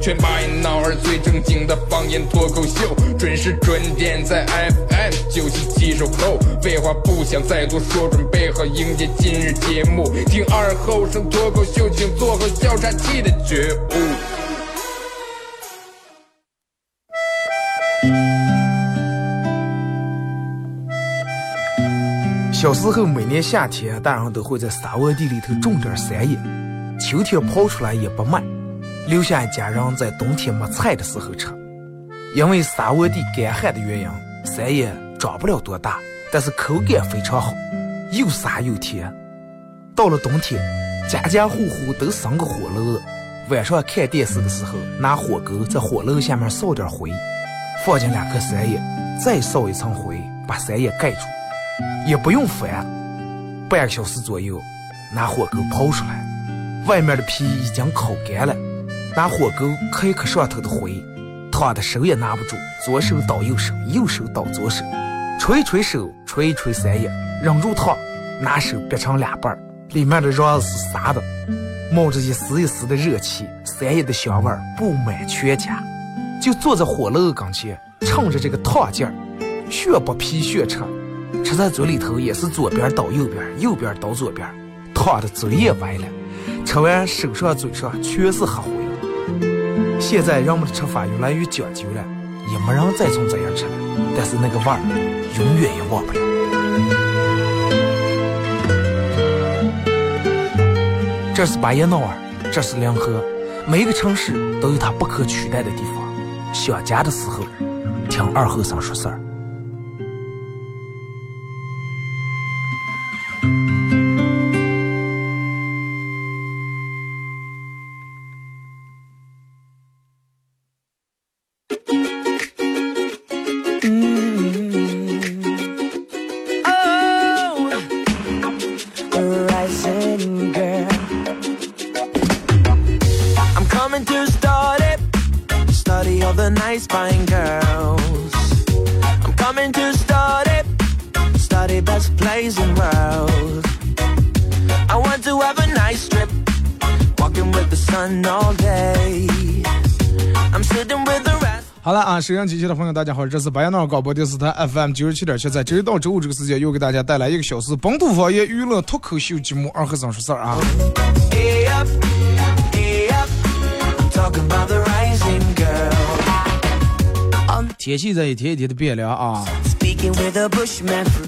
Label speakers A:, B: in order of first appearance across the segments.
A: 全把一闹儿最正经的方言脱口秀，准时准点在 FM 九七七收后。废话不想再多说，准备好迎接今日节目。听二后生脱口秀，请做好笑岔气的觉悟。
B: 小时候每年夏天，大人都会在沙窝地里头种点山野，秋天刨出来也不卖，留下一家人在冬天没菜的时候吃。因为沙窝地干旱的原因，山野长不了多大，但是口感非常好，又沙又甜。到了冬天，家家户户都生个火炉，晚上看电视的时候，拿火钩在火炉下面烧点灰，放进两颗山野，再烧一层灰，把山野盖住。也不用翻，半个小时左右，拿火钩刨出来，外面的皮已经烤干了，拿火钩开一磕上头的灰，烫的手也拿不住，左手倒右手，右手倒左手，吹一吹手，吹一吹三叶，忍住烫，拿手掰成两半，里面的瓤是沙的，冒着一丝一丝的热气，三叶的香味布满全家，就坐在火炉跟前，趁着这个烫劲儿，血不皮血吃。吃在嘴里头也是左边倒右边，右边倒左边，烫的嘴也歪了。吃完手上嘴上全是黑灰。现在人们的吃法越来越讲究了，也没人再从这样吃了。但是那个味儿永远也忘不了。这是巴彦淖尔，这是临河，每个城市都有它不可取代的地方。想家的时候，听二后生说事儿。
C: 收音机前的朋友，大家好，这是白彦淖尔广播电视台 FM 九十七点七，在周一到周五这个时间，又给大家带来一个小时本土方言娱乐脱口秀节目《二和尚说事儿》啊。天气在一天一天的变凉啊，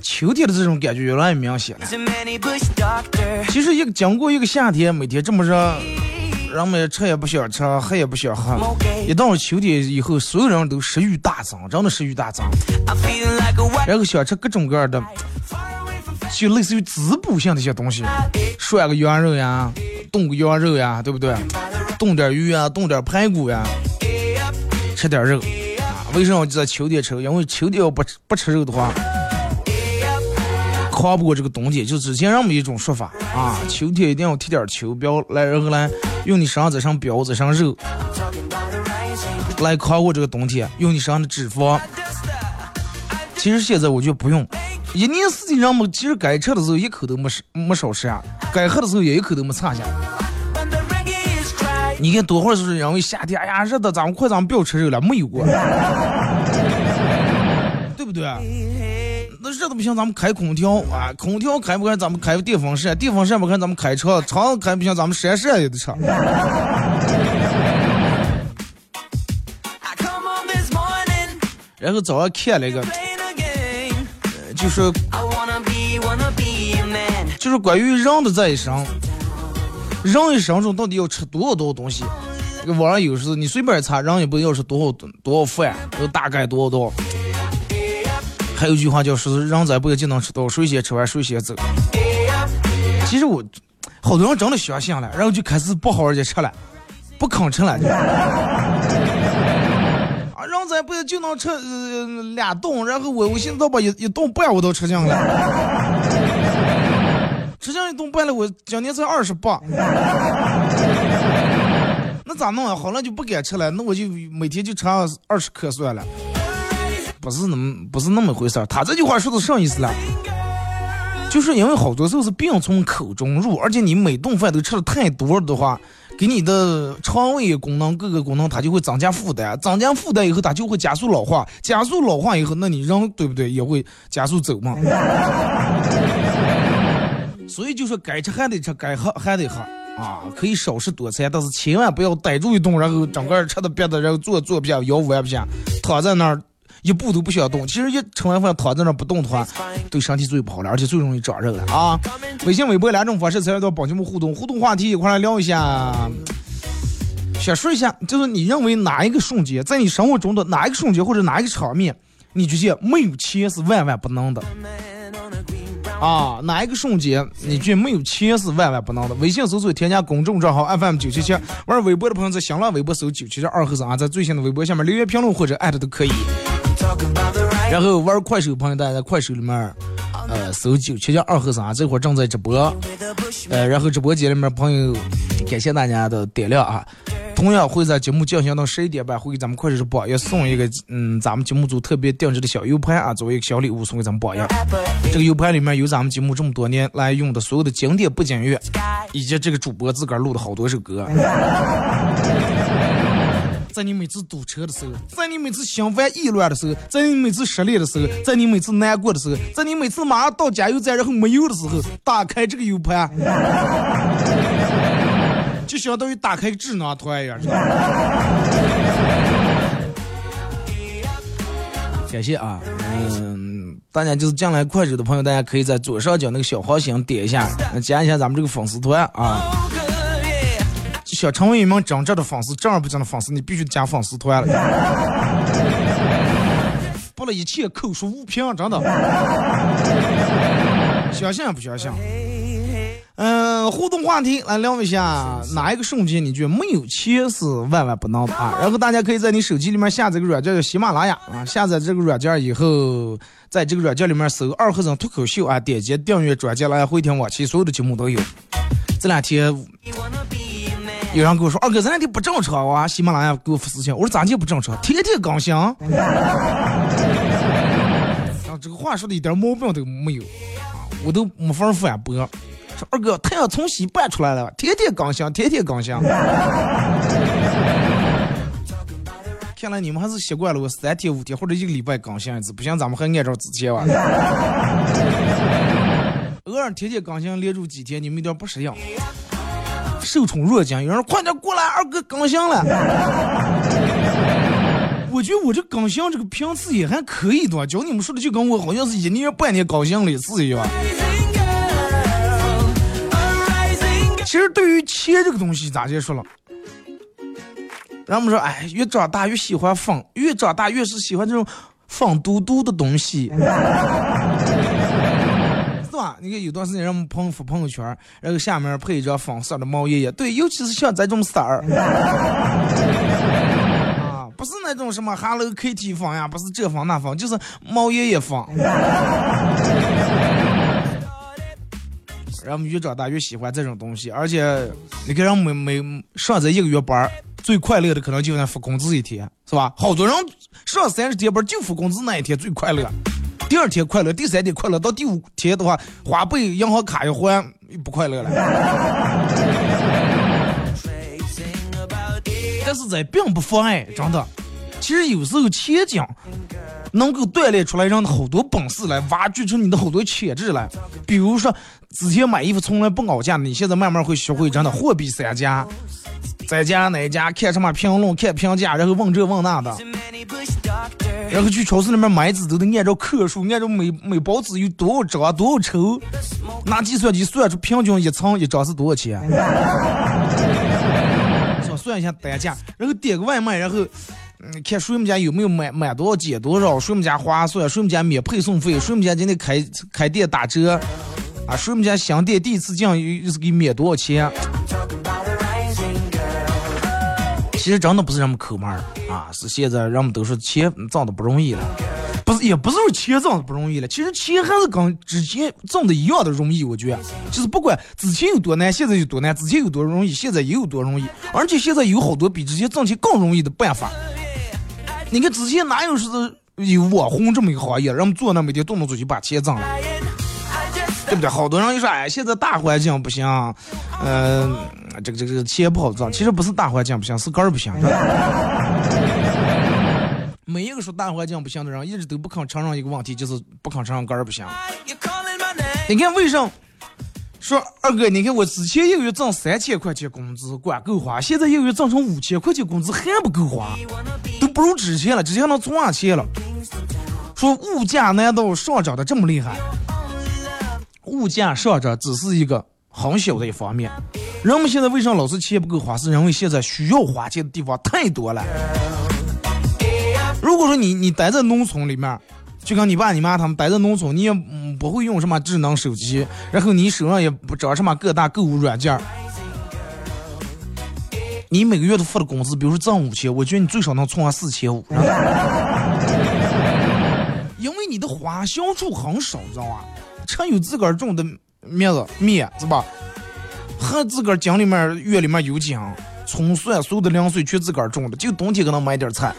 C: 秋天的这种感觉越来越明显了。其实一个经过一个夏天，每天这么热。人们吃也不想吃，喝也不想喝。一到了秋天以后，所有人都食欲大增，真的食欲大增。然后想吃各种各样的，就类似于滋补性的一些东西，涮个羊肉呀，炖个羊肉呀，对不对？炖点鱼啊，炖点排骨呀，吃点肉啊。为什么在秋天吃？因为秋天要不不吃肉的话。跨不过这个冬天，就之前人们一种说法啊，秋天一定要贴点秋膘来，然后来用你身上这上膘这上肉来扛过这个冬天，用你身上的脂肪。其实现在我觉得不用，一年四季人们其实该吃的时候一口都没少没少吃啊，该喝的时候也一口都没差下。你看多会儿是因为夏天，哎呀热的，咱们快咱们不要吃肉了，没有过，对不对？那热的不行，咱们开空调啊！空调开不开，咱们开个电风扇；电风扇不开，咱们开车；车开不行，咱们扇扇也得车。然后早上看了一个，就是就是关于人的这一生，人一生中到底要吃多少多少东西？这个网上有时候你随便查，人一辈子要吃多少多少饭，都大概多少多少。还有一句话叫是人在不就能吃到谁先吃完谁先走。其实我好多人真的相信了，然后就开始不好好的吃了。不吭吃了。啊，人咱不就能吃呃俩顿，然后我我现在把一一顿半我都吃尽了，吃尽一顿半了，我今年才二十八。那咋弄啊？好了就不敢吃了，那我就每天就吃二十克算了。不是那么不是那么回事儿。他这句话说的啥意思了？就是因为好多时候是病从口中入，而且你每顿饭都吃的太多的话，给你的肠胃功能各个功能它就会增加负担，增加负担以后它就会加速老化，加速老化以后，那你人对不对也会加速走嘛？所以就说该吃还得吃，该喝还得喝啊，可以少食多餐，但是千万不要逮住一顿，然后整个吃的别的，然后坐坐不下，腰弯不下，躺在那儿。一步都不想动，其实一吃完饭躺在那不动的话，对身体最不好了，而且最容易长肉了啊！微信、微博两种方式参与到帮节目互动，互动话题一块来聊一下。先说一下，就是你认为哪一个瞬间，在你生活中的哪一个瞬间或者哪一个场面，你觉得没有钱是万万不能的？啊，哪一个瞬间你觉得没有钱是万万不能的？微信搜索添加公众账号 FM 九七七，玩微博的朋友在新浪微博搜九七七二和尚，在最新的微博下面留言评论或者艾特都可以。然后玩快手朋友，大家在快手里面，呃，搜九七七二和三，这会儿正在直播，呃，然后直播间里面朋友，感谢大家的点亮啊。同样会在节目进行到十一点半，会给咱们快手直播，也送一个嗯，咱们节目组特别定制的小 U 盘啊，作为一个小礼物送给咱们榜样。这个 U 盘里面有咱们节目这么多年来用的所有的经典不景乐，以及这个主播自个儿录的好多首歌。在你每次堵车的时候，在你每次心烦意乱的时候，在你每次失恋的时候，在你每次难过的时候，在你每次马上到加油站然后没油的时候，打开这个 U 盘，就相当于打开智囊团一样。感谢啊，嗯，大家就是进来快手的朋友，大家可以在左上角那个小黄心点一下，加一下咱们这个粉丝团啊。想成为一名真正的粉丝，正儿八经的粉丝，你必须加粉丝团了。不了一切口说无凭，真的。相信不相信？嗯，互动话题来聊一下，哪一个瞬间你觉得没有钱是万万不能的啊？然后大家可以在你手机里面下载个软件叫喜马拉雅啊，下载这个软件以后，在这个软件里面搜二和尚脱口秀啊，点击订阅专辑来回听往期所有的节目都有。这两天。有人跟我说：“二哥，咱俩的不正常啊！”喜马拉雅给我发私信，我说：“咋就不正常？天天更新。”啊，这个话说的一点毛病都没有，啊我都没法反驳。说二哥，太阳从西搬出来了，天天更新，天天更新。看来你们还是习惯了我三天五天或者一个礼拜更新一次，不行咱们还按照之前玩。偶尔天天更新连住几天，你们有点不适应。受宠若惊，有人快点过来，二哥更新了。我觉得我这更新这个频次也还可以的，叫你们说的就跟我好像是一年半年更新了一次一样。其实对于钱这个东西，咋结说了？人们说，哎，越长大越喜欢放，越长大越是喜欢这种放嘟嘟的东西。你看有段时间，让我们朋友发朋友圈，然后下面配一张粉色的毛爷爷。对，尤其是像这种色儿，啊，不是那种什么 Hello Kitty 风呀，不是这风那风，就是毛爷爷风。然后越长大越喜欢这种东西，而且你看，人每每上这一个月班，最快乐的可能就那发工资一天，是吧？好多人上三十天班就发工资那一天最快乐。第二天快乐，第三天快乐，到第五天的话，花呗银行卡一还，不快乐了。但是这并不妨碍，真的。其实有时候钱讲能够锻炼出来人的好多本事来，挖掘出你的好多潜质来。比如说，之前买衣服从来不搞价，你现在慢慢会学会真的货比三家，在家哪家看什么评论，看评价，然后问这问那的。然后去超市里面买纸都得按照克数，按照每每包纸有多少张多少抽，拿计算机算出平均一层一张是多少钱，算算一下单价，然后点个外卖，然后嗯看谁们家有没有买买多少减多少，谁们家划算，谁们家免配送费，谁们家今天开开店打折，啊谁们家新店第一次进又是给免多少钱。其实真的不是人们抠门儿啊，是现在人们都说钱挣的不容易了，不是也不是说钱挣的不容易了，其实钱还是跟之前挣的一样的容易。我觉得，就是不管之前有多难，现在有多难；之前有多容易，现在也有多容易。而且现在有好多比之前挣钱更容易的办法。你看之前哪有是有网红这么一个行业，人们坐那每天动不动就把钱挣了，对不对？好多人一说，哎，现在大环境不行，嗯。这个这个这个钱不好挣，其实不是大环境不行，是根儿不行。每一个说大环境不行的人，一直都不肯承认一个问题，就是不肯承认根儿不行。你看为什么说二哥？你看我之前一个月挣三千块钱工资管够花，现在一个月挣成五千块钱工资还不够花，都不如之前了，之前能存上钱了。说物价难道上涨的这么厉害？物价上涨只是一个。很小的一方面，人们现在为啥老是钱不够花？是因为现在需要花钱的地方太多了。如果说你你待在农村里面，就跟你爸你妈他们待在农村，你也不会用什么智能手机，然后你手上也不找什么各大购物软件，你每个月都付的工资，比如说挣五千，我觉得你最少能存上四千五。因为你的花销处很少，知道吧？趁有自个儿种的。面子面是吧？还自个儿井里面、院里面有井，葱蒜所有的凉水全自个儿种的，就冬天可能买点菜。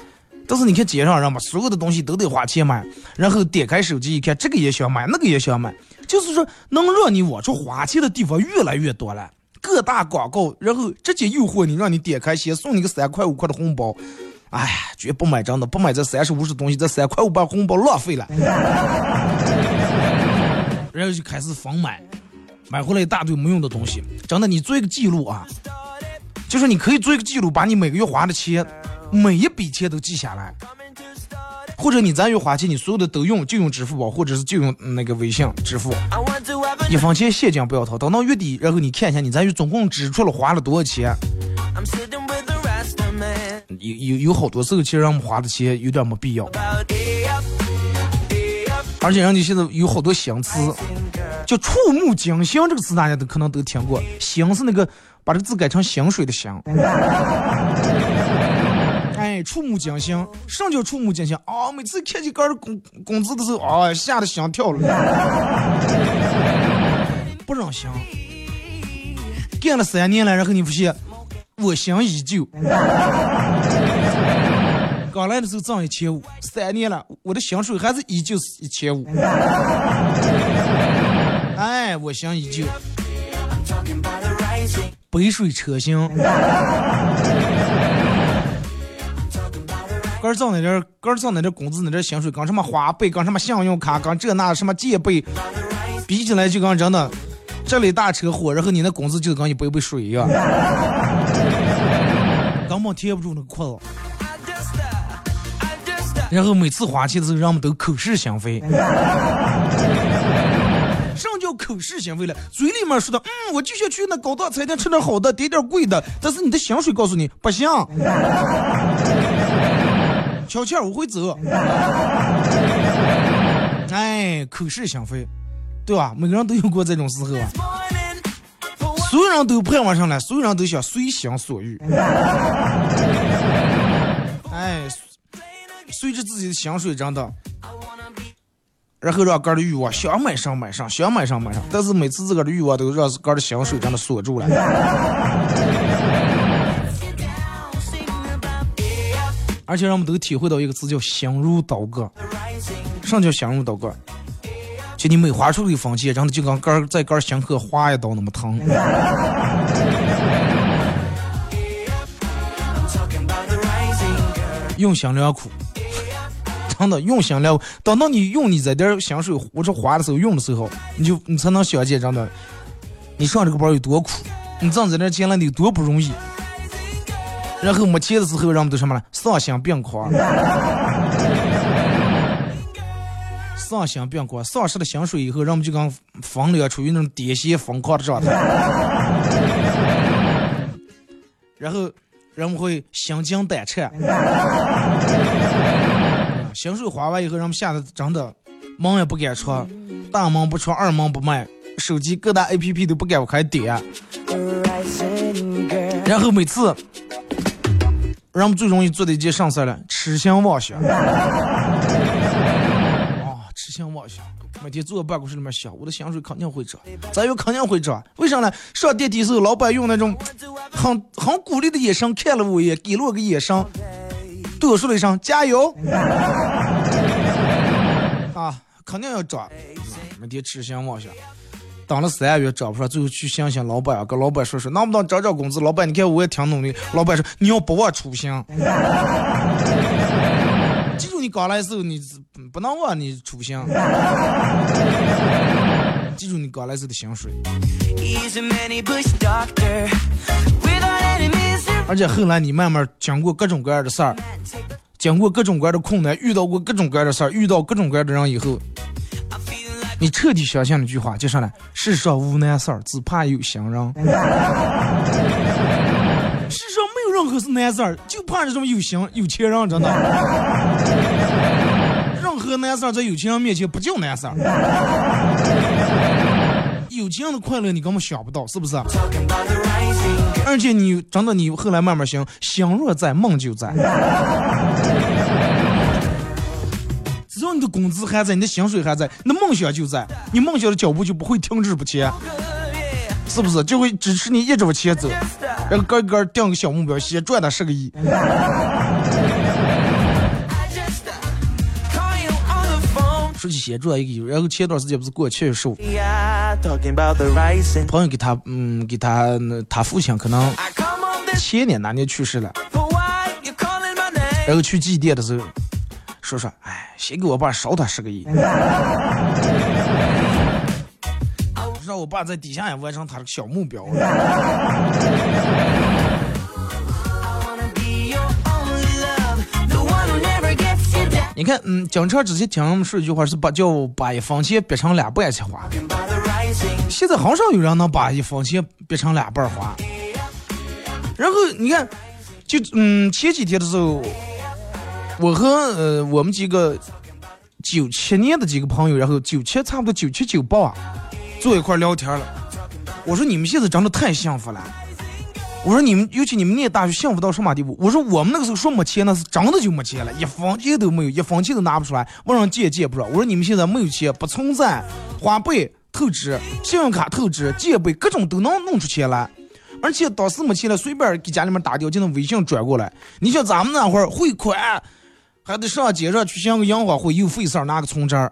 C: 但是你看街上人嘛，所有的东西都得花钱买，然后点开手机一看，这个也想买，那个也想买，就是说能让你往出花钱的地方越来越多了。各大广告，然后直接诱惑你，让你点开先送你个三块五块的红包。哎，绝不买真的，不买这三十五十东西，这三块五把红包浪费了。然后就开始疯买，买回来一大堆没用的东西。真的，你做一个记录啊，就是你可以做一个记录，把你每个月花的钱，每一笔钱都记下来。或者你咱月花钱，你所有的都用，就用支付宝，或者是就用那个微信支付，一分钱现金不要掏。等到月底，然后你看一下你咱月总共支出了花了多少钱。有有有好多时候，其实让我们花的钱有点没必要。而且人家现在有好多新词，叫“触目惊心”这个词，大家都可能都听过。心是那个把这个字改成薪水的薪。哎，触目惊心，什么叫触目惊心啊？每次看见个人工工资的时候，啊，吓得心跳了，不忍心。干了三年了，然后你发现，我心依旧。刚来的时候挣一千五，三年了，我的薪水还是依旧是一千五。哎，我想依旧。杯水车薪。刚挣那点，刚挣那点工资，那点薪水，跟什么花呗，跟什么信用卡，跟这那什么借呗，比起来就跟真的，这里大车祸，然后你那工资就跟一杯杯水一样，根本贴不住那个裤子。然后每次花钱的时候，人们都口是心非。什么叫口是心非了？嘴里面说的，嗯，我就想去那高档餐厅吃点好的，点点贵的。但是你的薪水告诉你不行。悄悄我会走。哎，口是心非，对吧？每个人都有过这种时候啊。所有人都盼望上来，所有人都想随心所欲。随着自己的薪水涨的，然后让哥的欲望想买上买上，想买上买上，但是每次自个的欲望都让哥的薪水真的锁住了。而且让我们都体会到一个词叫心如刀割。什么叫心如刀割？就你每划出一分钱，真的就跟哥在哥心口划一刀那么疼。用心良苦。真的用心了，等到你用你这点薪水或者花的时候用的时候，你就你才能想见真的，你上这个班有多苦，你挣这点钱了有多不容易。然后没钱的时候，人们都什么了？丧心病狂，丧心病狂，丧失了薪水以后，人们就跟疯了，处于那种癫痫疯狂的状态。然后人们会心惊胆颤。薪水花完以后，人们吓得真的门也不敢出，大门不出，二门不迈，手机各大 APP 都不敢开点。然后每次人们最容易做的一件啥事儿了？痴心妄想。啊，痴心妄想，每天坐在办公室里面想，我的薪水肯定会涨，咱又肯定会涨。为啥呢？上电梯时候，老板用那种很很鼓励的眼神看了我一眼，给了我个眼神，对我说了一声加油。啊，肯定要涨，每天痴心妄想。等了三个月涨不上，最后去想想老板啊，跟老板说说，能不能涨涨工资？老板，你看我也挺努力。老板说，你要不忘初心。记住，你刚来的时候，你不能忘你初心。记住，你刚来时的薪水。而且后来你慢慢经过各种各样的事儿，经过各种各样的困难，遇到过各种各样的事儿，遇到各种各样的人以后。你彻底相信了句话，就上来，世上无难事儿，只怕有心人。世上没有任何是难事儿，就怕这种有心有钱人，真的。任何难事儿在有钱人面前不叫难事儿。有这样的快乐你根本想不到，是不是？而且你真的，你后来慢慢想，心若在，梦就在。只要你的工资还在，你的薪水还在，你的梦想就在，你梦想的脚步就不会停滞不前，是不是？就会支持你一直往前走，然后个个定个小目标，先赚到十个亿。说起先赚一个亿，然后前段时间不是过七月十五，朋友给他，嗯，给他他父亲可能前年哪年去世了，然后去祭奠的时候。说说，哎，先给我爸烧他十个亿，让我爸在底下也完成他的小目标。你看，嗯，经常之前听我们说一句话，是把叫把一分钱逼成两半去花。现在很少有人能把一分钱逼成两半花。然后你看，就嗯，前几天的时候。我和呃我们几个九七年的几个朋友，然后九七差不多九七九八，坐一块聊天了。我说你们现在真的太幸福了。我说你们尤其你们念大学幸福到什么地步？我说我们那个时候说没钱那是真的就没钱了，一分钱都没有，一分钱都拿不出来，往上借借不着。我说你们现在没有钱不存在，花呗透支、信用卡透支、借呗各种都能弄出钱来。而且当时没钱了，随便给家里面打掉就能微信转过来。你像咱们那会儿汇款。还得上街上去想个银行会又费事儿拿个存折，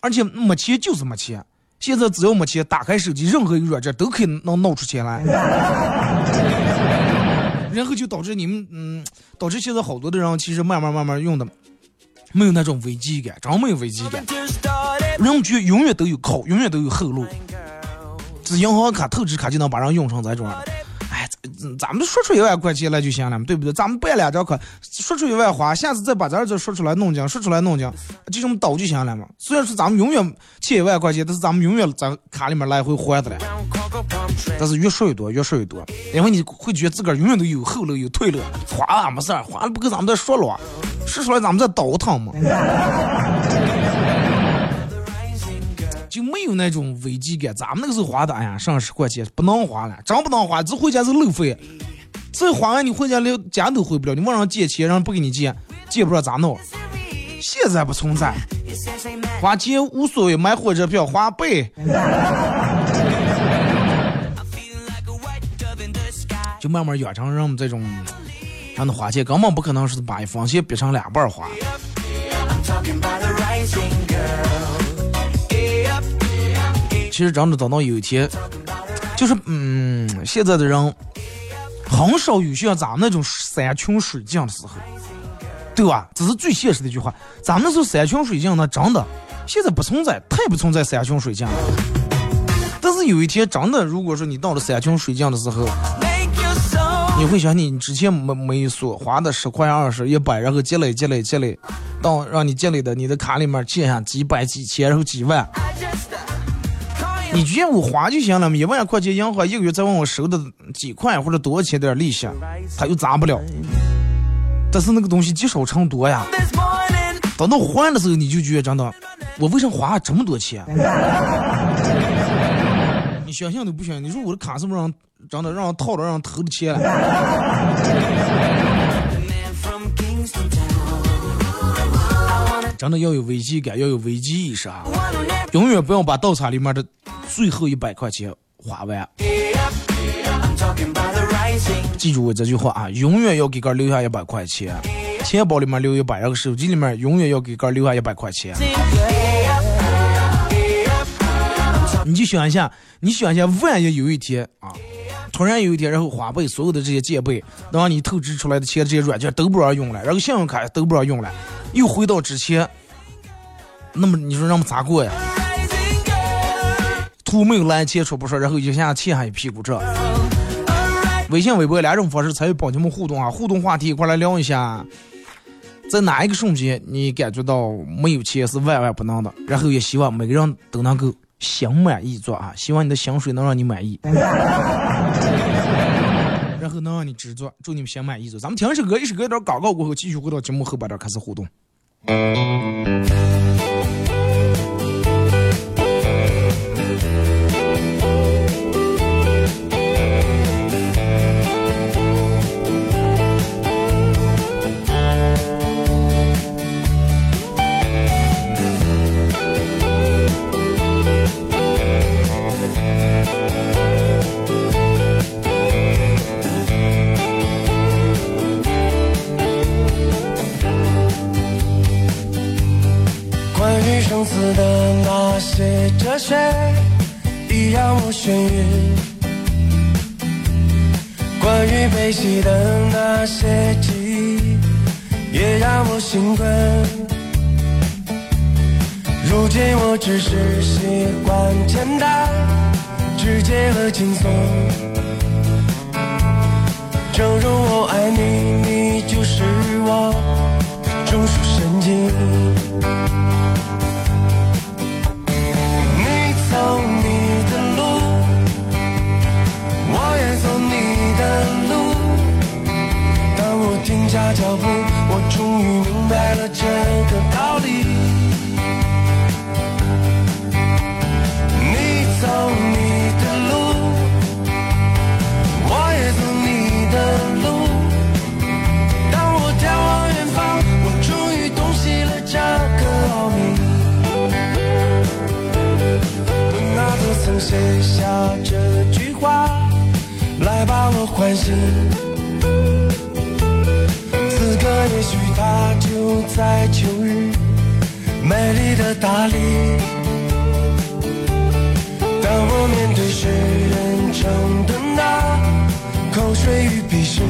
C: 而且没钱就是没钱。现在只要没钱，打开手机任何一个软件都可以能弄出钱来。然后就导致你们，嗯，导致现在好多的人其实慢慢慢慢用的没有那种危机感，真没有危机感。人们觉永远都有靠，永远都有后路，这银行卡、透支卡就能把人用成这种。咱们说出一万块钱来就行了嘛，对不对？咱们办两张卡，说出一万花，下次再把咱这说出来弄奖，说出来弄奖，就这么倒就行了嘛。虽然说咱们永远欠一万块钱，但是咱们永远在卡里面来回还的了。但是越说越多，越说越多，因为你会觉得自个儿永远都有后路有退路，花了没事儿，花了不跟咱们再说了，说出来咱们再倒腾嘛。就没有那种危机感。咱们那个时候花的，哎呀，上十块钱不能花了，真不能花，这回家是路费。这花完你回家连家都回不了，你往上借钱，人不给你借，借不着咋弄？现在不存在，花钱无所谓，买火车票花呗。就慢慢养成人们这种，让他花钱根本不可能是把一分钱逼成两半花。其实真的等到有一天，就是嗯，现在的人很少有像咱们那种山穷水尽的时候，对吧？这是最现实的一句话。咱们那时候山穷水尽，那真的现在不存在，太不存在山穷水尽了。但是有一天，真的，如果说你到了山穷水尽的时候，你会想你之前没没所花的十块二十一百，然后积累积累积累，到让你积累的你的卡里面借下几百几千，然后几万。你直接我花就行了，一万块钱银行一个月再问我收的几块或者多少钱点利息，他又砸不了。但是那个东西积少成多呀，等到还的时候你就觉得真的，我为什么花这么多钱？你想象都不想，你说我的卡是不是让真的让套了让偷了钱了？真的要有危机感，要有危机意识啊！永远不要把倒茶里面的最后一百块钱花完。记住我这句话啊，永远要给哥留下一百块钱，钱包里面留一百，然后手机里面永远要给哥留下一百块钱。你就想一下，你想一下，万一有一天啊，突然有一天，然后花呗所有的这些借呗，都让你透支出来的钱，这些软件都不让用了，然后信用卡都不让用了，又回到之前，那么你说让我们咋过呀？图没有来钱出不说，然后一下欠还一屁股债。微信、微博两种方式参与帮你们互动啊，互动话题一块来聊一下，在哪一个瞬间你感觉到没有钱是万万不能的？然后也希望每个人都能够。心满意足啊！希望你的香水能让你满意，然后能让你知足，祝你们心满意足。咱们听一首歌，一首歌一段广告过后，继续回到节目后半段开始互动。
D: 那些哲学，已让我眩晕；关于悲喜的那些记忆，也让我兴奋。如今我只是习惯简单、直接和轻松。正如我爱你，你就是我的中枢神经。脚步，我终于明白了这个道理。你走你的路，我也走你的路。当我眺望远方，我终于洞悉了这个奥秘。曾写下这句话，来把我唤醒。就在秋日，美丽的大理。当我面对世人称的那口水与鄙视，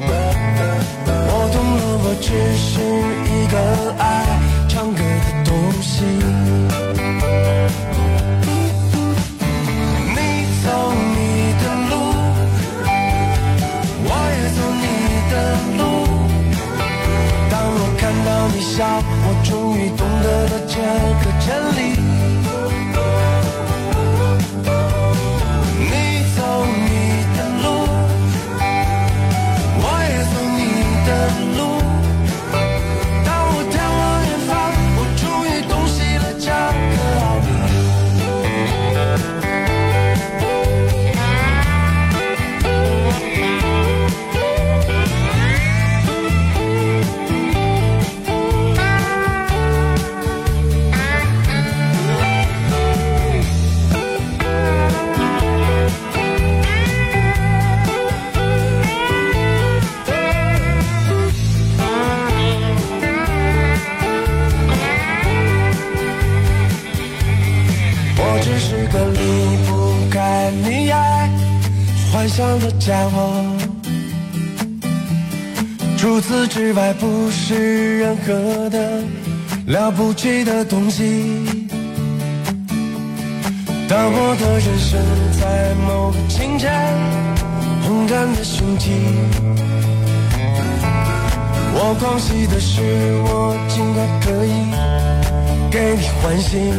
D: 我懂了，我只是一个爱唱歌的东西。得外不是任何的了不起的东西。当我的人生在某个清晨轰然的雄起，我狂喜的是我尽管可以给你欢心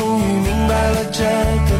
D: 终于明白了
E: 这个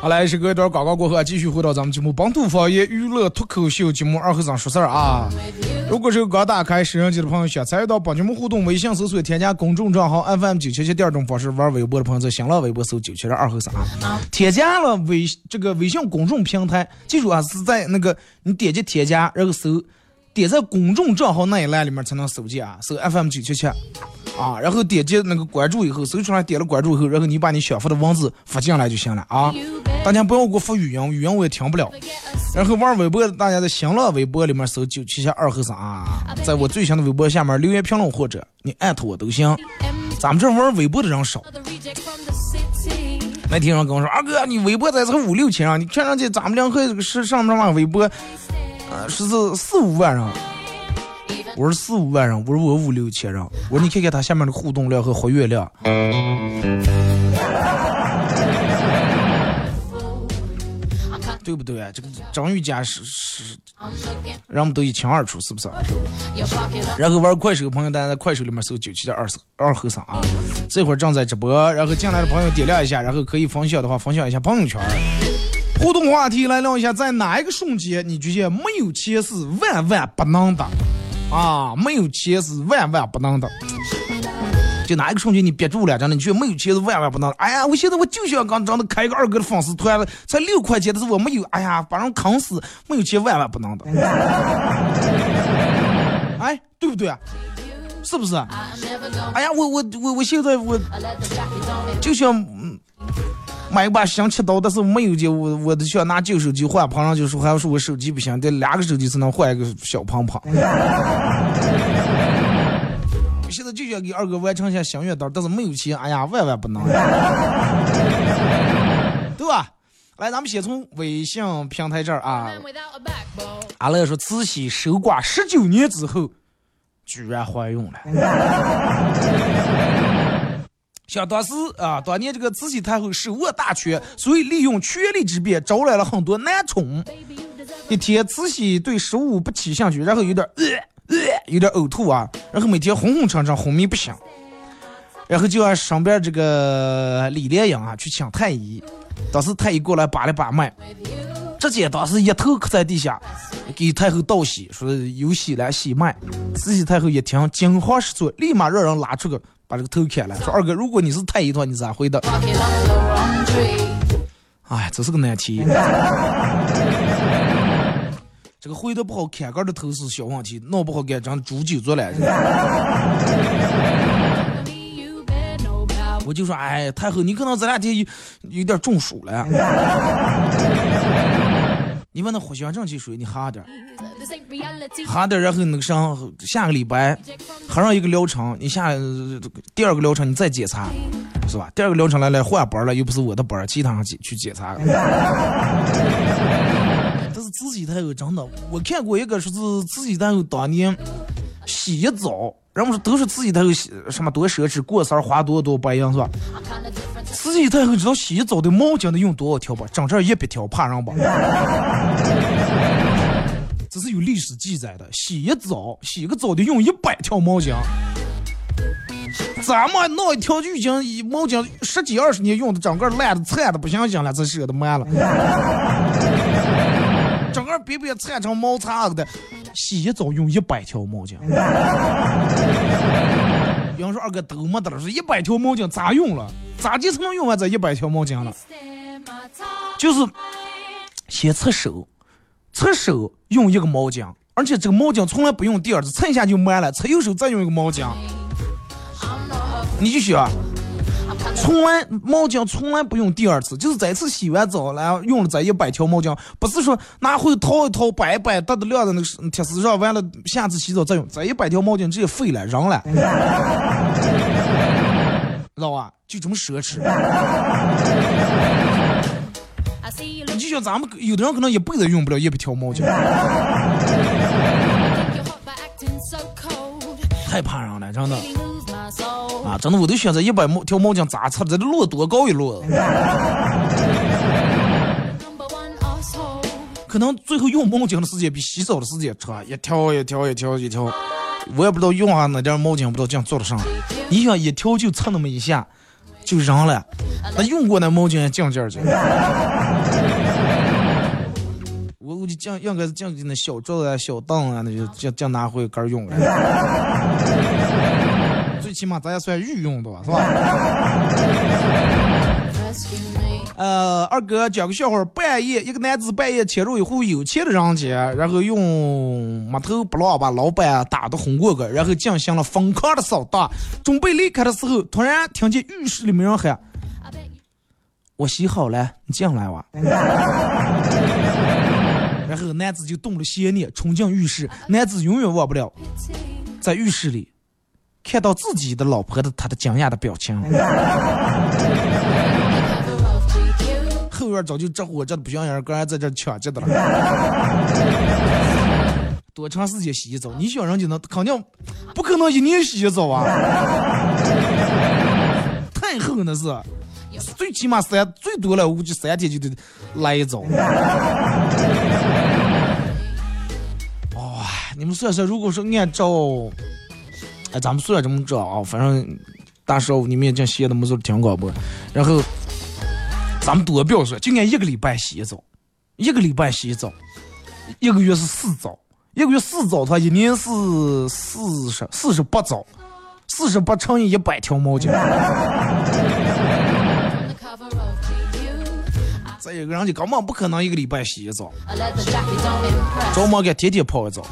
C: 好来，是隔一段广告过后，继续回到咱们节目《本土方言娱乐脱口秀》节目二和尚说事儿啊。如果是刚打开摄像机的朋友，想参与到本节目互动，微信搜索添加公众账号 FM 九七七第二种方式玩微博的朋友，在新浪微博搜九七七二和尚，添加了微这个微信公众平台，记住啊，是在那个你点击添加，然后搜点在公众账号那一栏里面才能搜见啊，搜 FM 九七七。啊，然后点击那个关注以后，搜出来点了关注以后，然后你把你想发的文字发进来就行了啊。大家不要给我发语音，语音我也听不了。然后玩微博的，大家在新浪微博里面搜九七七二和三啊，在我最新的微博下面留言评论或者你艾特我都行。咱们这玩微博的人少。那天人跟我说，二哥你微博才才五六千啊，你看上去咱们两个是上面嘛微博，呃是是四五万人。我说四五万人，我说我五六千人，我说你看看他下面的互动量和活跃量，对不对啊？这个张玉佳是是，人们都一清二楚，是不是？然后玩快手的朋友，大家在快手里面搜九七的二十二和尚啊，这会儿正在直播，然后进来的朋友点亮一下，然后可以分享的话分享一下朋友圈。互动话题来聊一下，在哪一个瞬间你觉得没有钱是万万不能的？啊，没有钱是万万不能的。就哪一个瞬间你憋住了，真的，你觉得没有钱是万万不能。哎呀，我现在我就想刚真的开一个二哥的粉丝团了，才六块钱，但是我没有。哎呀，把人坑死，没有钱万万不能的。哎，对不对？是不是？哎呀，我我我我现在我就想买一把新七刀，但是没有钱，我我都想拿旧手机换，旁人就说还要说我手机不行，得两个手机才能换一个小胖胖。现在就想给二哥完成一下心愿单，但是没有钱，哎呀，万万不能，对吧？来，咱们先从微信平台这儿啊。阿乐说，慈禧守寡十九年之后，居然怀孕了。想当时啊，当年这个慈禧太后手握大权，所以利用权力之便招来了很多男宠。一天，慈禧对食物不起兴趣，然后有点呃呃有点呕吐啊，然后每天昏昏沉沉，昏迷不醒，然后就让身边这个李莲英啊去请太医。当时太医过来把了把脉，直接当时一头磕在地下，给太后道喜，说有喜来喜脉。慈禧太后一听惊慌失措，立马让人拉出个。把这个头砍了，说二哥，如果你是太医的话，你咋回的？哎，这是个难题。这个回的不好，砍杆的头是小问题，弄不好给咱猪酒做了。我就说，哎，太后，你可能这两天有有点中暑了。你把那藿香正气水你喝点，喝点，然后那个啥，下个礼拜喝上一个疗程，你下第二个疗程你再检查，是吧？第二个疗程来来换班了，又不是我的班，其他上去去检查。这是自己太有真的，我看过一个说是自己太有当年洗一澡，人们说都是慈禧太后洗什么多奢侈，过生花多多白银是吧？慈禧太后知道洗澡的毛巾得用多少条吧？整整一百条，怕人吧？这是有历史记载的，洗一澡，洗个澡得用一百条毛巾。咱们弄一条浴巾、一毛巾，十几二十年用的，整个烂的、惨的不行行了，这舍得卖了。整个别别菜成毛擦的，洗一澡用一百条毛巾。比方说二哥都没得了，说一百条毛巾咋用了？咋就才能用完这一百条毛巾了？就是先擦手，擦手用一个毛巾，而且这个毛巾从来不用第二次，蹭一下就满了，擦右手再用一个毛巾。你就想，从来毛巾从来不用第二次，就是这次洗完澡了，用了这一百条毛巾，不是说拿回掏一掏摆一摆，搭的晾在那个铁丝上，完了下次洗澡再用，这一百条毛巾直接废了扔了，知道吧？就这么奢侈。你就像咱们有的人可能一辈子用不了一百条毛巾，太怕人了，真的。啊，真的，我都选择一百毛条毛巾咋擦？这得摞多高一摞？可能最后用毛巾的时间比洗澡的时间长，一条一条一条一条，我也不知道用啊那点毛巾，不知道这样做的啥。你想一条就擦那么一下，就扔了，那用过那毛巾净劲儿去。我估计净应该是净那小桌子啊、小凳啊，那就净净拿回干用了。最起码咱也算御用的吧，是吧？呃，二哥讲个笑话：半夜，一个男子半夜潜入一户有钱的人家，然后用木头不落把老板打得昏过去，然后进行了疯狂的扫荡。准备离开的时候，突然听见浴室里面人喊：“我洗好了，你进来吧！” 然后男子就动了邪念，冲进浴室。男子永远忘不了，在浴室里看到自己的老婆的他的惊讶的表情。后院早就着火，这不像，人，个人在这抢劫的了。多长时间洗一澡？你想人家能肯定不可能一年洗一澡啊！太狠了是，最起码三最多了，我估计三天就得来一澡。哇，你们算算，如果说按照，哎，咱们虽然这么着啊，反正大师傅你们也讲歇的没错，听广播，然后。咱们多表说，就按一个礼拜洗一澡，一个礼拜洗一澡，一个月是四澡，一个月四澡，他一年是四十四十八澡，四十八乘以一百条毛巾。再一个人就根本不可能一个礼拜洗一澡，周末该天天泡一澡。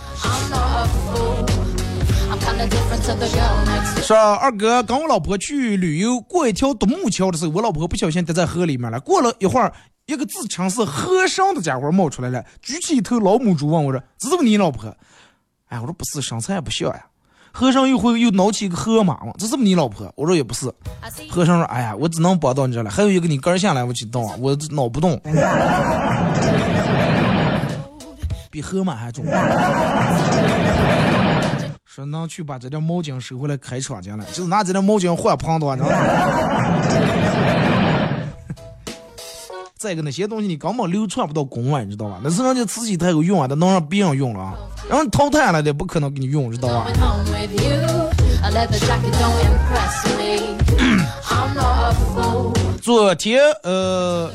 C: 说二哥跟我老婆去旅游，过一条独木桥的时候，我老婆不小心跌在河里面了。过了一会儿，一个自称是和尚的家伙冒出来了，举起一头老母猪问我说：“这是不你老婆？”哎，我说不是，身材不像呀。和尚又会又挠起一个河马嘛，这是不是你老婆？我说也不是。和尚说：“哎呀，我只能帮到你这了。还有一个你跟下来，我去动，我脑不动，比河马还重。”说能去把这条毛巾收回来开厂去了，就是拿这条毛巾换胖多，你知道吗？再一个那些东西你根本流传不到宫外，你知道吧？那是人家慈禧太后用啊，的能让别人用了啊，然后淘汰了的不可能给你用，知道吧？昨天呃，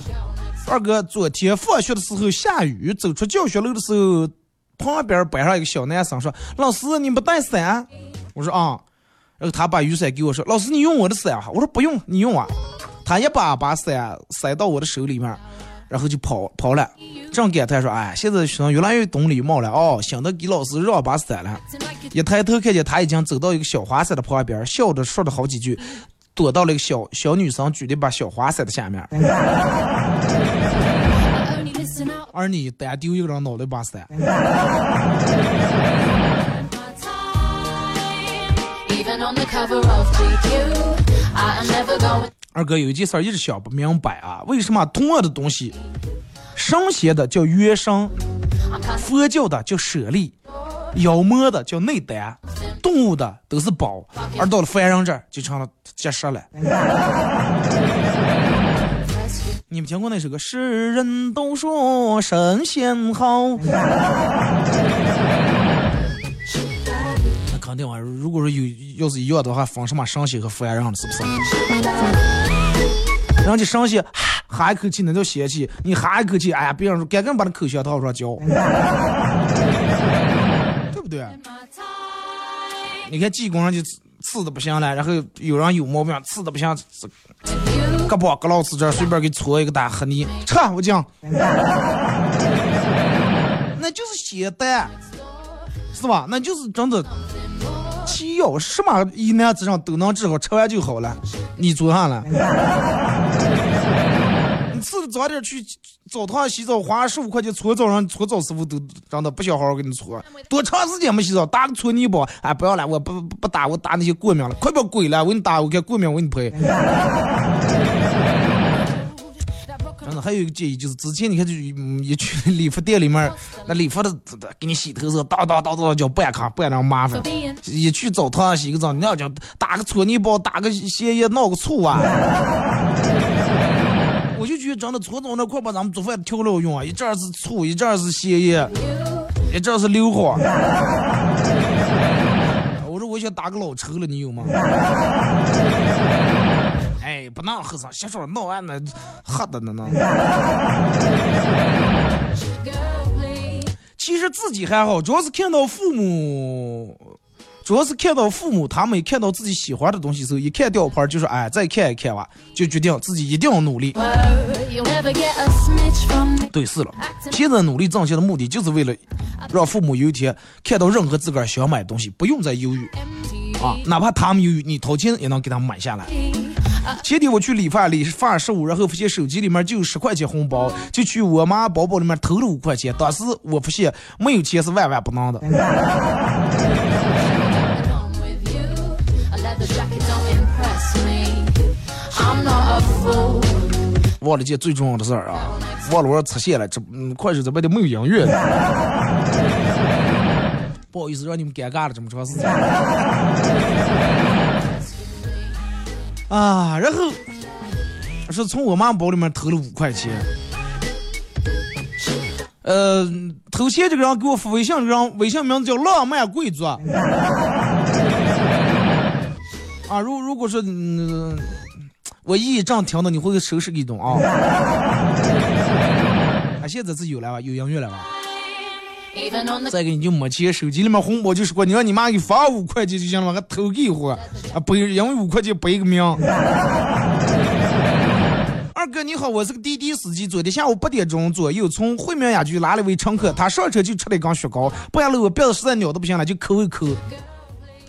C: 二哥昨天放学的时候下雨，走出教学楼的时候。旁边班上一个小男生说：“老师，你不带伞？”我说：“啊。”然后他把雨伞给我说：“老师，你用我的伞。”我说：“不用，你用啊。”他一把把伞塞到我的手里面，然后就跑跑了。正感叹说：“哎，现在学生越来越懂礼貌了哦，想得给老师让把伞了。”一抬头看见他已经走到一个小花伞的旁边，笑着说了好几句，躲到了一个小小女生举的把小花伞的下面。而你单丢一个人脑袋把伞。二哥有一件事一直想不明白啊，为什么同样的东西，神仙的叫元神，佛教的叫舍利，妖魔的叫内丹，动物的都是宝，而到了凡人这儿就成了结石了。你们听过那首歌？世人都说神仙好。那肯定啊！如果说有要是一样的话，分什么神仙和凡人了，是不是？人家神仙哈一口气那叫仙气，你哈一口气，哎呀，别人说赶紧把那口香糖上嚼，对不对？你看济公人就刺的不行了，然后有人有毛病，刺的不行，胳膊搁老师这随便给搓一个大黑泥，撤我讲，那就是仙丹，是吧？那就是真的奇药，什么疑难之症都能治好，吃完就好了。你做啥了？你次早点去澡堂洗澡，花十五块钱搓澡，让搓澡师傅都真的不想好好给你搓。多长时间没洗澡？打个搓泥包，哎，不要了，我不不打，我打那些过敏了。快别鬼了，我给你打，我给过敏，我给你赔。还有一个建议就是，之前你看就一去理发店里面，那理发的给你洗头时候，叨叨叨叨叫半卡半那麻烦。一去澡堂洗个澡，你要叫打个搓泥包，打个泻液，闹个醋啊。我就觉得真的搓澡那块把咱们做饭调料用啊，一阵是醋，一阵是泻液，一阵是硫磺。我说我想打个老抽了，你有吗？哎，不能喝上，瞎说闹完那喝的呢呢。其实自己还好，主要是看到父母，主要是看到父母他们看到自己喜欢的东西时候，一看吊牌就说哎，再看一看吧，就决定自己一定要努力。对，是了，现在努力挣钱的目的就是为了让父母有一天看到任何自个儿想买的东西，不用再犹豫啊，哪怕他们犹豫，你掏钱也能给他们买下来。前天我去理发，理发十五，然后发现手机里面就有十块钱红包，就去我妈包包里面投了五块钱。当时我发现没有钱是万万不能的。忘了件最重要的事儿啊！忘了我出现了，这嗯，快手这边的没有音乐。不好意思，让你们尴尬了这么长时间。啊，然后是从我妈包里面偷了五块钱。呃，偷钱这个人给我发微信，这个人微信名字叫浪漫贵族。啊，如如果说嗯，我一正听到，你会收拾一顿啊。啊，现在是有了吧？有音乐了吧？再给你就没钱，手机里面红包就是过你让你妈给发五块钱就行了，还投给我啊？背，因为五块钱背个名。二哥你好，我是个滴滴司机，昨天下午八点钟左右从惠民雅居拉了位乘客，他上车就吃了一根雪糕，不下楼我鼻子实在咬的不行了，就抠一抠，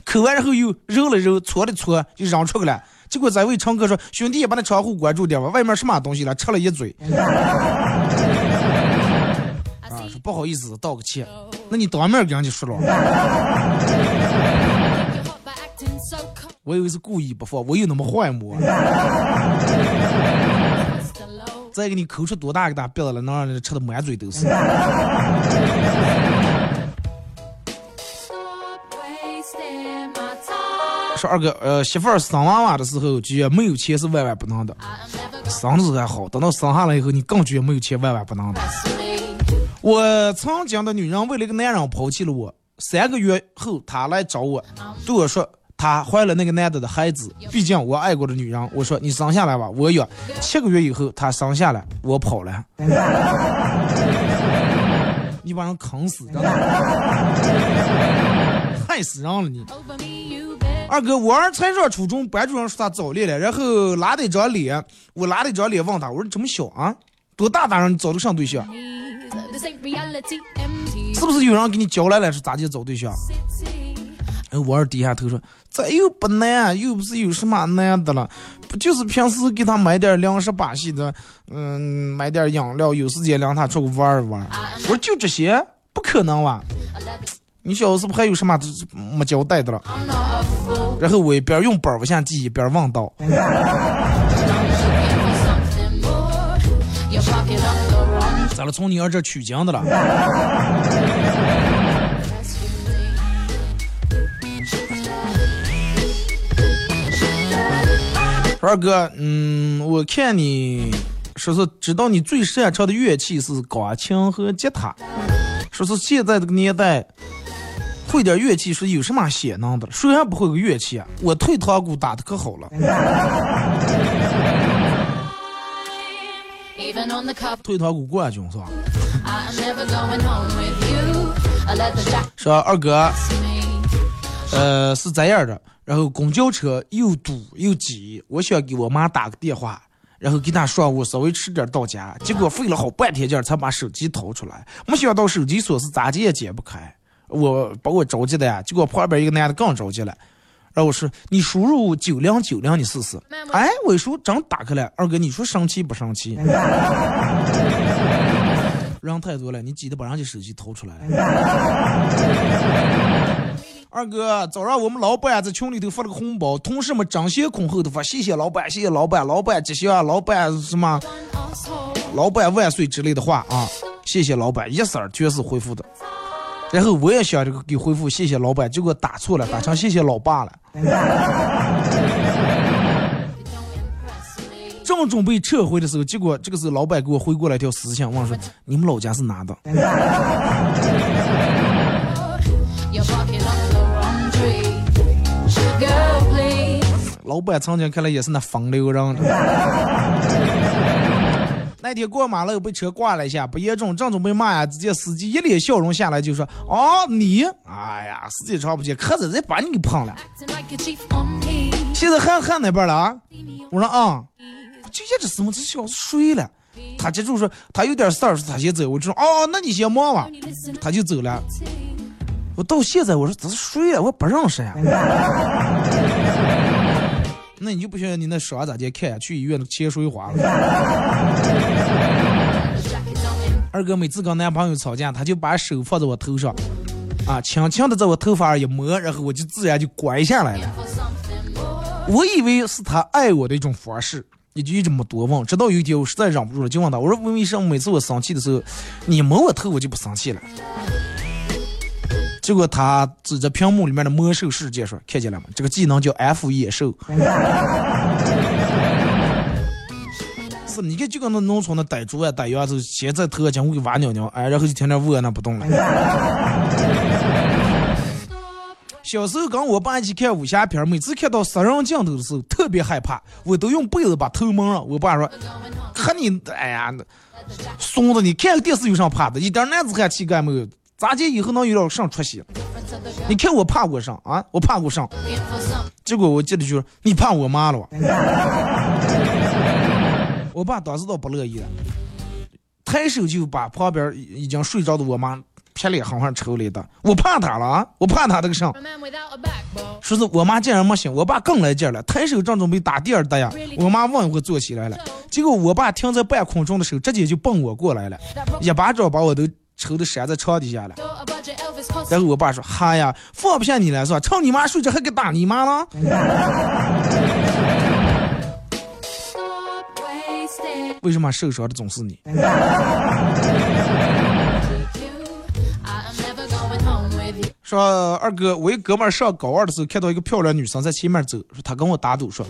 C: 抠完然后又揉了揉，搓了搓，就扔出去了。结果这位乘客说：“兄弟，把那窗户关住点吧，外面什么东西了？”吃了一嘴。说不好意思，道个歉。那你当面跟人家说了。我以为是故意不放，我有那么坏吗？再给你抠出多大个大鼻子来，能让人吃的满嘴都是。说二哥，呃，媳妇儿生娃娃的时候，觉得没有钱是万万不能的。生的时候还好，等到生下来以后，你更觉得没有钱万万不能的。我曾经的女人为了一个男人抛弃了我，三个月后她来找我，对我说她怀了那个男的的孩子，毕竟我爱过的女人。我说你生下来吧，我养。七个月以后她生下来，我跑了。你把人坑死，真的，害死人了你。二哥，我儿才上初中，班主任说他早恋了，然后拉了一张脸，我拉了一张脸问他，我说这么小啊，多大大让你找的上对象？是不是有人给你教来了是咋地找对象？哎，我二低下头说：“这又不难，又不是有什么难的了，不就是平时给他买点粮食把戏的，嗯，买点饮料，有时间让他出去玩一玩。”我说：“就这些，不可能吧？你小子是不还有什么没交代的了？”然后我一边用本往下记，一边问道。了？从你儿这取经的了？二哥，嗯，我看你说是知道你最擅长的乐器是钢琴和吉他。说是现在这个年代，会点乐器是有什么显能的？谁还不会个乐器啊？我退堂鼓打的可好了。退堂鼓冠军是吧？说二哥，呃，是这样的，然后公交车又堵又挤，我想给我妈打个电话，然后给她说我稍微迟点到家，结果费了好半天劲才把手机掏出来，没想到手机锁是咋解也解不开，我把我着急的呀，结果旁边一个男的更着急了。然后我说：“你输入九零九零，你试试。”哎，我一输真打开了。二哥，你说生气不生气？人太多了，你记得把人家手机掏出来。二哥，早上我们老板在群里头发了个红包，同事们争先恐后的发：“谢谢老板，谢谢老板，老板吉祥，老板什么，老板万岁之类的话啊！谢谢老板，一声全是回复的。”然后我也想这个给回复谢谢老板，结果打错了，打成谢谢老爸了。正准备撤回的时候，结果这个时候老板给我回过来一条私信，问说：“你们老家是哪的？” 老板曾经看来也是那风流人。那天过马路被车挂了一下，不严重，正准备骂呀，只见司机一脸笑容下来就说：“哦，你，哎呀，司机长不见，可是人把你给碰了，现在还还那边了啊？”我说：“啊，就一直什么这小子睡了。”他接住说：“他有点事儿，他先走。”我就说：“哦，那你先忙吧。”他就走了。我到现在我说：“这是谁了？我不认识呀。” 那你就不行，你那手咋的？看去医院的钱水花了。二哥每次跟男朋友吵架，他就把手放在我头上，啊，轻轻的在我头发上一摸，然后我就自然就乖下来了。我以为是他爱我的一种方式，也就一直没多问。直到有一天我实在忍不住了，就问他，我说为什么每次我生气的时候，你摸我头我就不生气了？结果他指着屏幕里面的魔兽世界说：“看见了吗？这个技能叫 F 野兽。是，你看就跟那农村的逮猪啊、逮羊子，先在头上给挖尿尿，哎，然后就天天窝那不动了。小时候跟我爸一起看武侠片，每次看到杀人镜头的时候，特别害怕，我都用被子把头蒙上。我爸说：“看你，哎呀，孙子，你看个电视有啥怕的？一点男子汉气概没有。”咋地以后能有点上出息？你看我怕过上啊，我怕过上，结果我记得就是你怕我妈了。我爸当时倒不乐意了，抬手就把旁边已经睡着的我妈撇脸狠狠抽了一顿。我怕他了啊，我怕他这个上。说是我妈竟然没醒，我爸更来劲了，抬手正准备打第二打呀，我妈问一会坐起来了，结果我爸停在半空中的手直接就蹦我过来了，一巴掌把我都。抽的扇在床底下了，然后我爸说：“哈呀，放不下你了是吧？趁你妈睡着还给打你妈了。”为什么受伤的总是你？说二哥，我一哥们上高二的时候看到一个漂亮女生在前面走，说他跟我打赌说，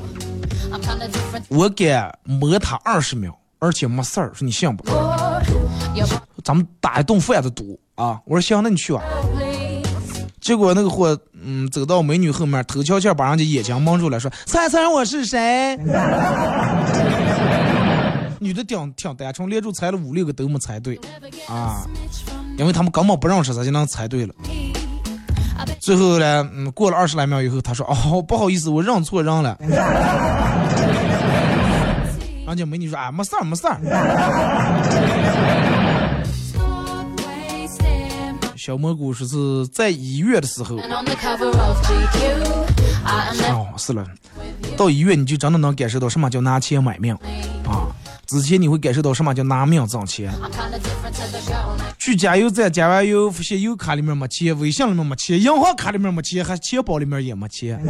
C: 我敢摸她二十秒，而且没事儿，说你信不？咱们打一顿饭的赌啊！我说行，那你去吧。结果那个货，嗯，走到美女后面，偷悄悄把人家眼睛蒙住了，说：“猜猜我是谁？” 女的挺挺单纯，连住猜了五六个都没猜对啊，因为他们根本不认识，他就能猜对了。最后呢，嗯，过了二十来秒以后，他说：“哦，不好意思，我认错人了。”人家美女说：“啊，没事儿，没事儿。”小蘑菇说是在医院的时候，哦，是了，到医院你就真的能感受到什么叫拿钱买命啊！之前你会感受到什么叫拿命挣钱。去加油站加完油，发现油卡里面没钱，微信里面没钱，银行卡里面没钱，还钱包里面也没钱。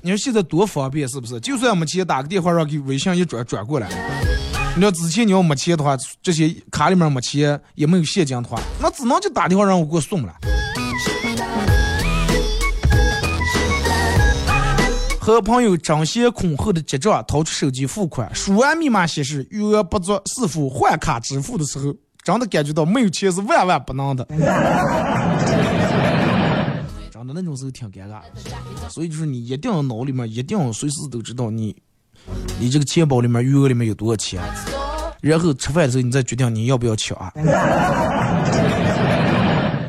C: 你说现在多方便是不是？就算没钱，打个电话让给微信一转转过来。你要之前你要没钱的话，这些卡里面没钱也没有现金的话，那只能就打电话让我给我送了。和朋友争先恐后的结账，掏出手机付款，输完密码显示余额不足，是否换卡支付的时候，真的感觉到没有钱是万万不能的。真的那种时候挺尴尬，所以就是你一定要脑里面一定要随时都知道你，你这个钱包里面余额里面有多少钱，然后吃饭的时候你再决定你要不要抢。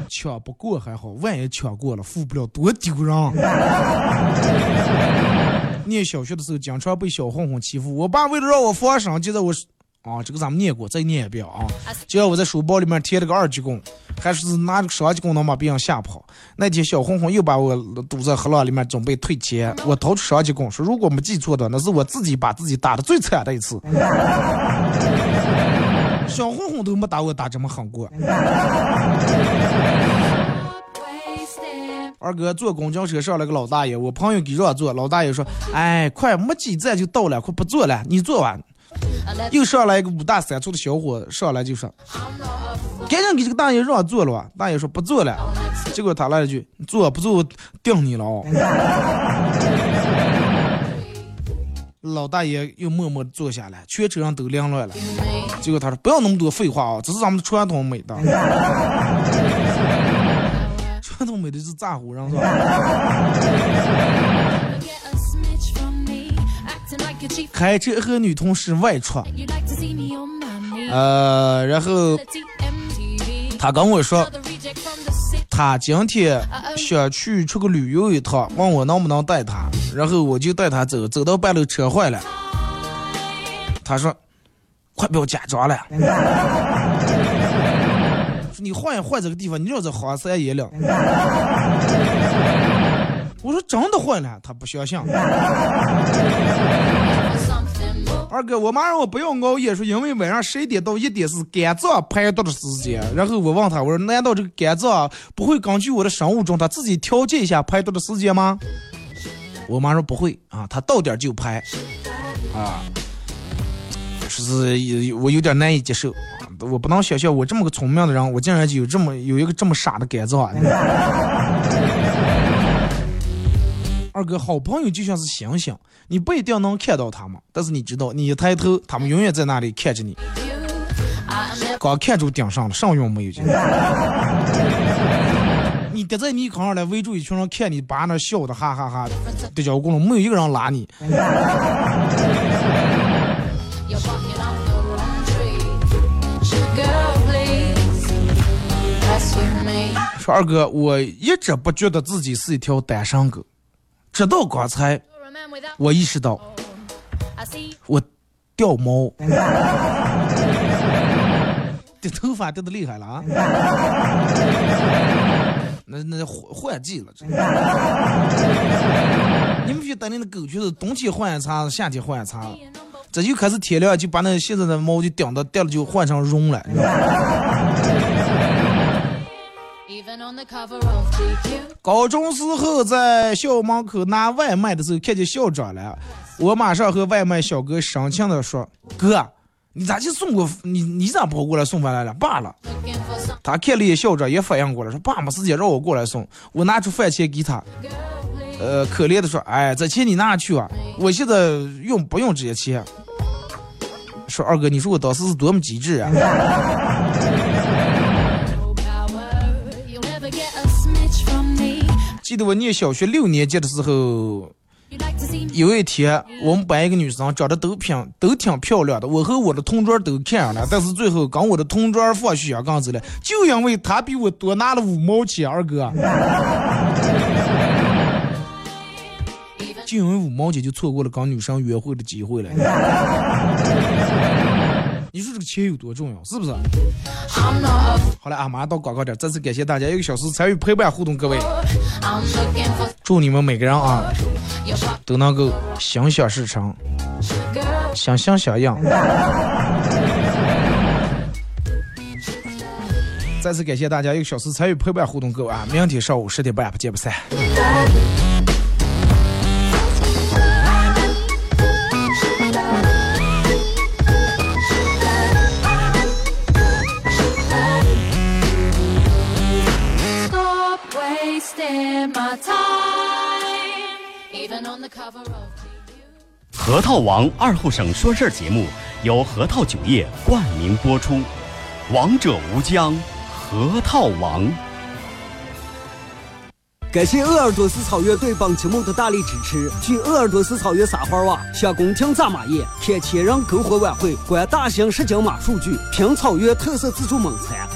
C: 抢不过还好，万一抢过了，付不了多丢人。念小学的时候，经常被小混混欺负。我爸为了让我放心，就在我啊，这个咱们念过，再念一遍啊。就让我在书包里面贴了个二级弓，还是拿着个双级弓能把别人吓跑。那天小混混又把我堵在河浪里面，准备退钱。我掏出双级弓，说如果没记错的，那是我自己把自己打的最惨的一次。小混混都没打我打这么狠过。二哥坐公交车上来个老大爷，我朋友给让座，老大爷说：“哎，快没几站就到了，快不坐了，你坐吧。”又上来一个五大三粗的小伙，上来就说：“赶紧给这个大爷让座了吧。”大爷说：“不坐了。”结果他来了句：“坐不坐，定你了哦。”老大爷又默默坐下来，全车上都凉乱了。结果他说：“不要那么多废话啊，这是咱们的传统美德。传统美德是咋呼人是吧？” 开车和女同事外出，呃，然后他跟我说，他今天想去出个旅游一趟，问我能不能带他，然后我就带他走，走到半路车坏了，他说，快不要假装了，你换一换这个地方，你就是黄三爷了。我说真的坏了，他不相信。二哥，我妈让我不要熬夜，说因为晚上十一点到一点是肝脏排毒的时间。然后我问他，我说难道这个肝脏不会根据我的生物钟，它自己调节一下排毒的时间吗？我妈说不会啊，它到点就排。啊，说是我有点难以接受，我不能想象我这么个聪明的人，我竟然就有这么有一个这么傻的肝脏。二哥，好朋友就像是星星，你不一定能看到他们，但是你知道，你一抬头，他们永远在那里看着你。刚看住顶上了，上用没有？你跌在泥坑上来，围住一群人看你，把那笑的哈哈哈，跌脚轱辘，没有一个人拉你。说二哥，我一直不觉得自己是一条单身狗。直到刚才，我意识到我掉毛，掉头发掉的厉害了啊！那那换换季了，你们去等你的狗就是冬天换一茬，夏天换一茬，这就开始天亮就把那现在的毛就顶到掉了，就换成绒了。高中时候在校门口拿外卖的时候，看见校长了，我马上和外卖小哥深情的说：“哥，你咋就送过你？你咋跑过来送饭来了？罢了。”他看了一眼校长，也反应过来，说：“爸没时间让我过来送。”我拿出饭钱给他，呃，可怜的说：“哎，这钱你拿去啊，我现在用不用这些钱？”说二哥，你说我当时是多么机智啊！得我念小学六年级的时候，有一天我们班一个女生长得都挺都挺漂亮的，我和我的同桌都看上了，但是最后跟我的同桌放学刚走了，就因为她比我多拿了五毛钱，二哥，就因为五毛钱就错过了跟女生约会的机会了。你说这个钱有多重要，是不是？好了，啊，马上到广告点，再次感谢大家一个小时参与陪伴互动，各位，祝你们每个人啊都能够心想事成，心心相印。再次感谢大家一个小时参与陪伴互动，各位啊，明天上午十点半不见不散。
E: 核桃王二后生说事儿节目由核桃酒业冠名播出，王者无疆，核桃王。
F: 感谢鄂尔多斯草原对本节目的大力支持。去鄂尔多斯草原撒欢哇，下宫廷扎马宴，看千人篝火晚会，观大型实景马数据，品草原特色自助猛餐。